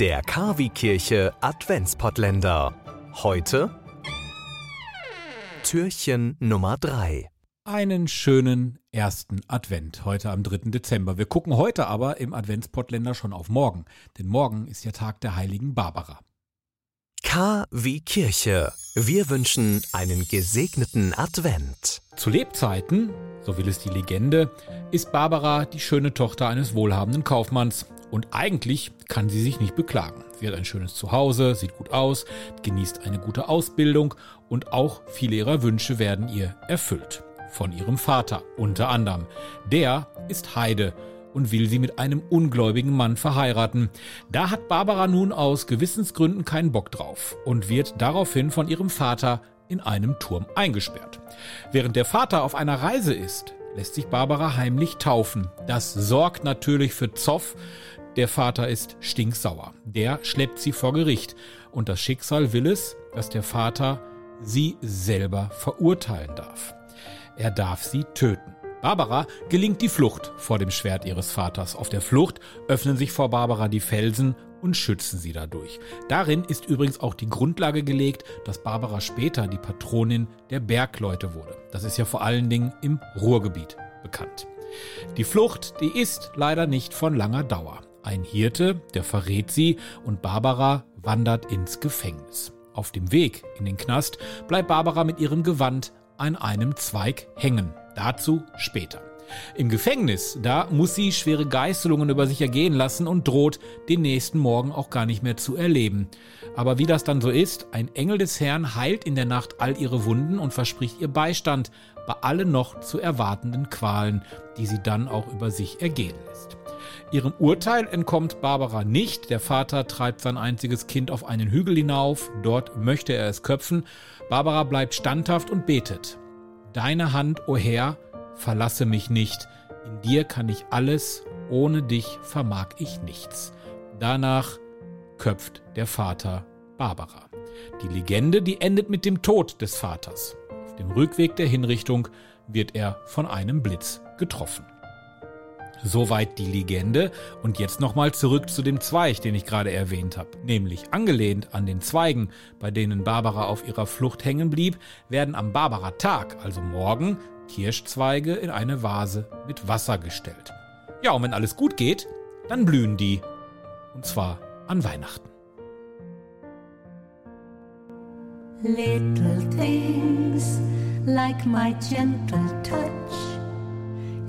Der Kavi-Kirche Adventspottländer. Heute Türchen Nummer 3. Einen schönen ersten Advent, heute am 3. Dezember. Wir gucken heute aber im Adventspottländer schon auf morgen, denn morgen ist ja Tag der heiligen Barbara. K wie Kirche. Wir wünschen einen gesegneten Advent. Zu Lebzeiten, so will es die Legende, ist Barbara die schöne Tochter eines wohlhabenden Kaufmanns. Und eigentlich kann sie sich nicht beklagen. Sie hat ein schönes Zuhause, sieht gut aus, genießt eine gute Ausbildung und auch viele ihrer Wünsche werden ihr erfüllt. Von ihrem Vater unter anderem. Der ist Heide und will sie mit einem ungläubigen Mann verheiraten. Da hat Barbara nun aus Gewissensgründen keinen Bock drauf und wird daraufhin von ihrem Vater in einem Turm eingesperrt. Während der Vater auf einer Reise ist, lässt sich Barbara heimlich taufen. Das sorgt natürlich für Zoff. Der Vater ist stinksauer. Der schleppt sie vor Gericht. Und das Schicksal will es, dass der Vater sie selber verurteilen darf. Er darf sie töten. Barbara gelingt die Flucht vor dem Schwert ihres Vaters. Auf der Flucht öffnen sich vor Barbara die Felsen und schützen sie dadurch. Darin ist übrigens auch die Grundlage gelegt, dass Barbara später die Patronin der Bergleute wurde. Das ist ja vor allen Dingen im Ruhrgebiet bekannt. Die Flucht, die ist leider nicht von langer Dauer. Ein Hirte, der verrät sie und Barbara wandert ins Gefängnis. Auf dem Weg in den Knast bleibt Barbara mit ihrem Gewand an einem Zweig hängen. Dazu später. Im Gefängnis, da muss sie schwere Geißelungen über sich ergehen lassen und droht, den nächsten Morgen auch gar nicht mehr zu erleben. Aber wie das dann so ist, ein Engel des Herrn heilt in der Nacht all ihre Wunden und verspricht ihr Beistand bei allen noch zu erwartenden Qualen, die sie dann auch über sich ergehen lässt. Ihrem Urteil entkommt Barbara nicht. Der Vater treibt sein einziges Kind auf einen Hügel hinauf. Dort möchte er es köpfen. Barbara bleibt standhaft und betet. Deine Hand, o oh Herr, verlasse mich nicht. In dir kann ich alles, ohne dich vermag ich nichts. Danach köpft der Vater Barbara. Die Legende, die endet mit dem Tod des Vaters. Auf dem Rückweg der Hinrichtung wird er von einem Blitz getroffen. Soweit die Legende. Und jetzt nochmal zurück zu dem Zweig, den ich gerade erwähnt habe. Nämlich angelehnt an den Zweigen, bei denen Barbara auf ihrer Flucht hängen blieb, werden am Barbara-Tag, also morgen, Kirschzweige in eine Vase mit Wasser gestellt. Ja, und wenn alles gut geht, dann blühen die. Und zwar an Weihnachten. Little things like my gentle touch.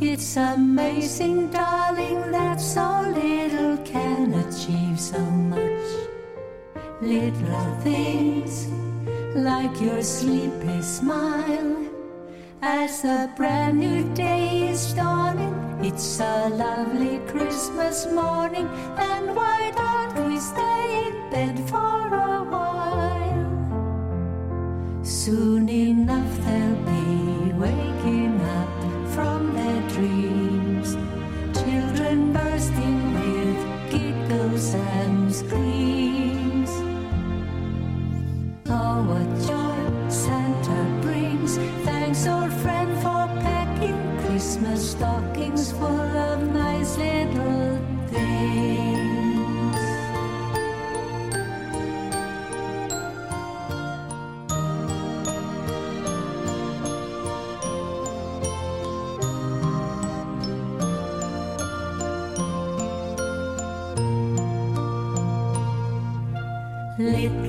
It's amazing, darling, that so little can achieve so much. Little things like your sleepy smile as a brand new day is dawning. It's a lovely Christmas morning, and why don't we stay in bed for a while? Soon enough Little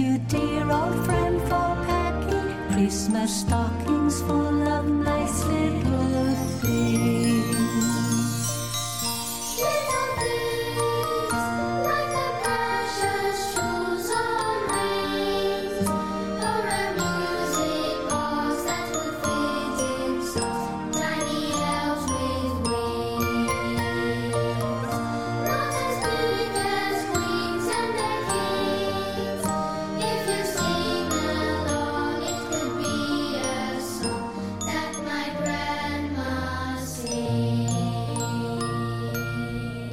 you, dear old friend, for packing Christmas stockings full of nice little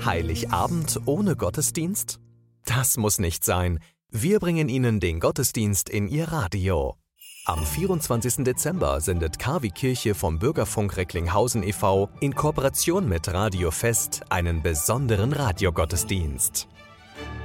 Heiligabend ohne Gottesdienst? Das muss nicht sein. Wir bringen Ihnen den Gottesdienst in Ihr Radio. Am 24. Dezember sendet KW Kirche vom Bürgerfunk Recklinghausen e.V. in Kooperation mit Radio Fest einen besonderen Radiogottesdienst.